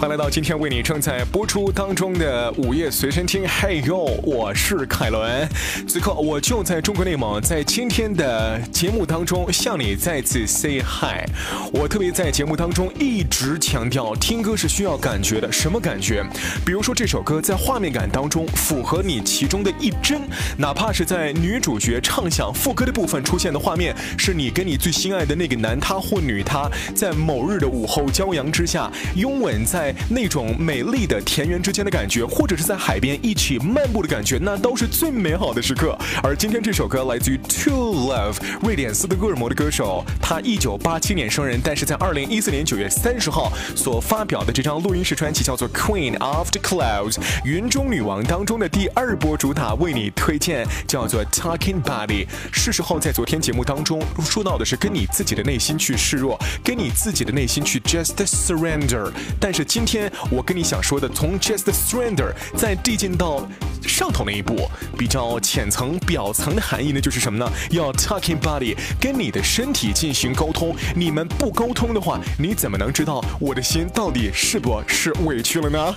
欢迎来到今天为你正在播出当中的午夜随身听。嘿呦，我是凯伦，此刻我就在中国内蒙，在今天的节目当中向你再次 say hi。我特别在节目当中一直强调，听歌是需要感觉的，什么感觉？比如说这首歌在画面感当中符合你其中的一帧，哪怕是在女主角唱响副歌的部分出现的画面，是你跟你最心爱的那个男他或女他，在某日的午后骄阳之下拥吻在。那种美丽的田园之间的感觉，或者是在海边一起漫步的感觉，那都是最美好的时刻。而今天这首歌来自于 Two Love，瑞典斯德哥尔摩的歌手，他一九八七年生人，但是在二零一四年九月三十号所发表的这张录音室专辑叫做 Queen of the Clouds，云中女王当中的第二波主打，为你推荐叫做 Talking Body。是时候在昨天节目当中说到的是跟你自己的内心去示弱，跟你自己的内心去 Just Surrender，但是今今天我跟你想说的，从 just surrender 再递进到上头那一步，比较浅层、表层的含义呢，就是什么呢？要 talking body，跟你的身体进行沟通。你们不沟通的话，你怎么能知道我的心到底是不是委屈了呢？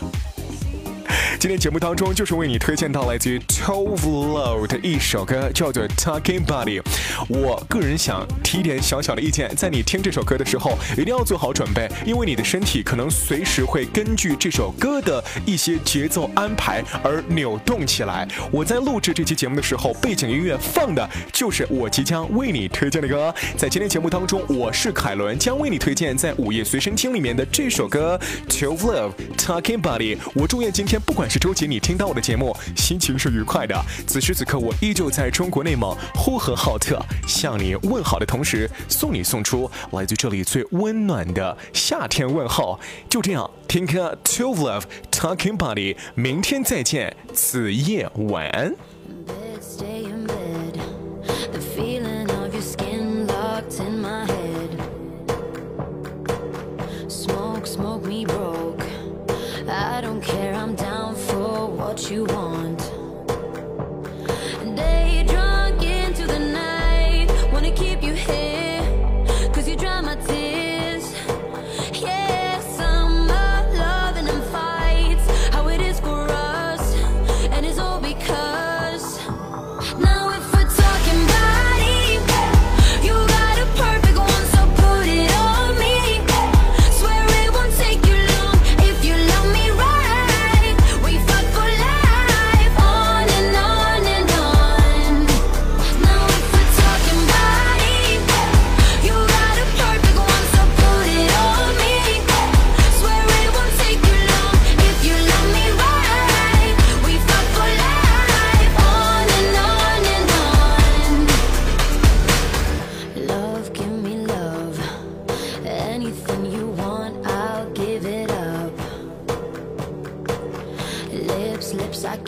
今天节目当中就是为你推荐到来自于 Tove Lo 的一首歌，叫做 Talking Body。我个人想提一点小小的意见，在你听这首歌的时候，一定要做好准备，因为你的身体可能随时会根据这首歌的一些节奏安排而扭动起来。我在录制这期节目的时候，背景音乐放的就是我即将为你推荐的歌。在今天节目当中，我是凯伦，将为你推荐在午夜随身听里面的这首歌 Tove Lo Talking Body。我祝愿今天。不管是周杰，你听到我的节目，心情是愉快的。此时此刻，我依旧在中国内蒙呼和浩特向你问好的同时，送你送出来自这里最温暖的夏天问候。就这样，听歌 Two Love Talking Body，明天再见，子夜晚安。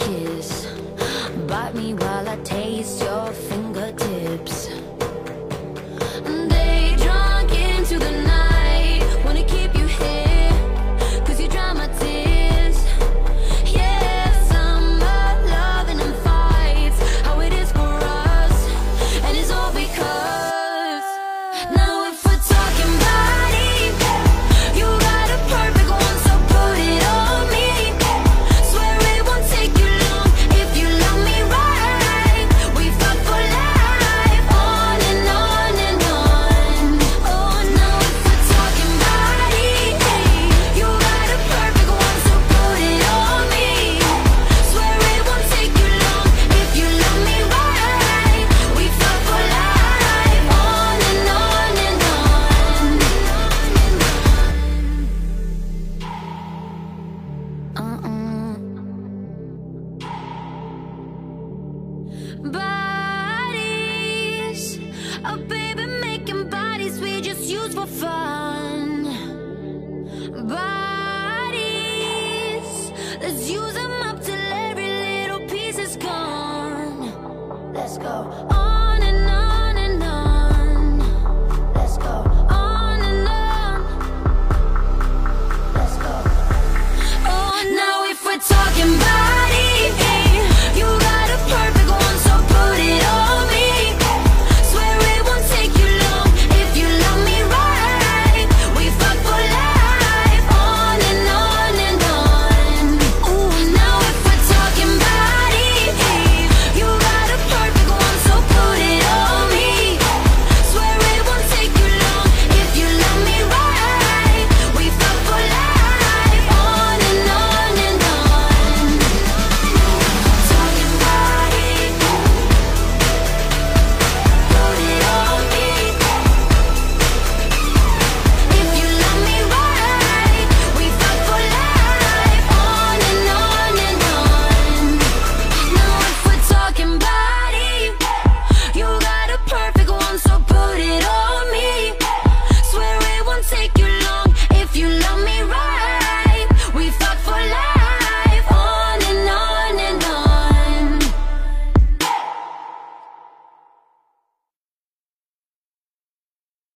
kiss. Bite me while I taste your fingers. used for fun. Bodies, let's use them up till every little piece is gone. Let's go on.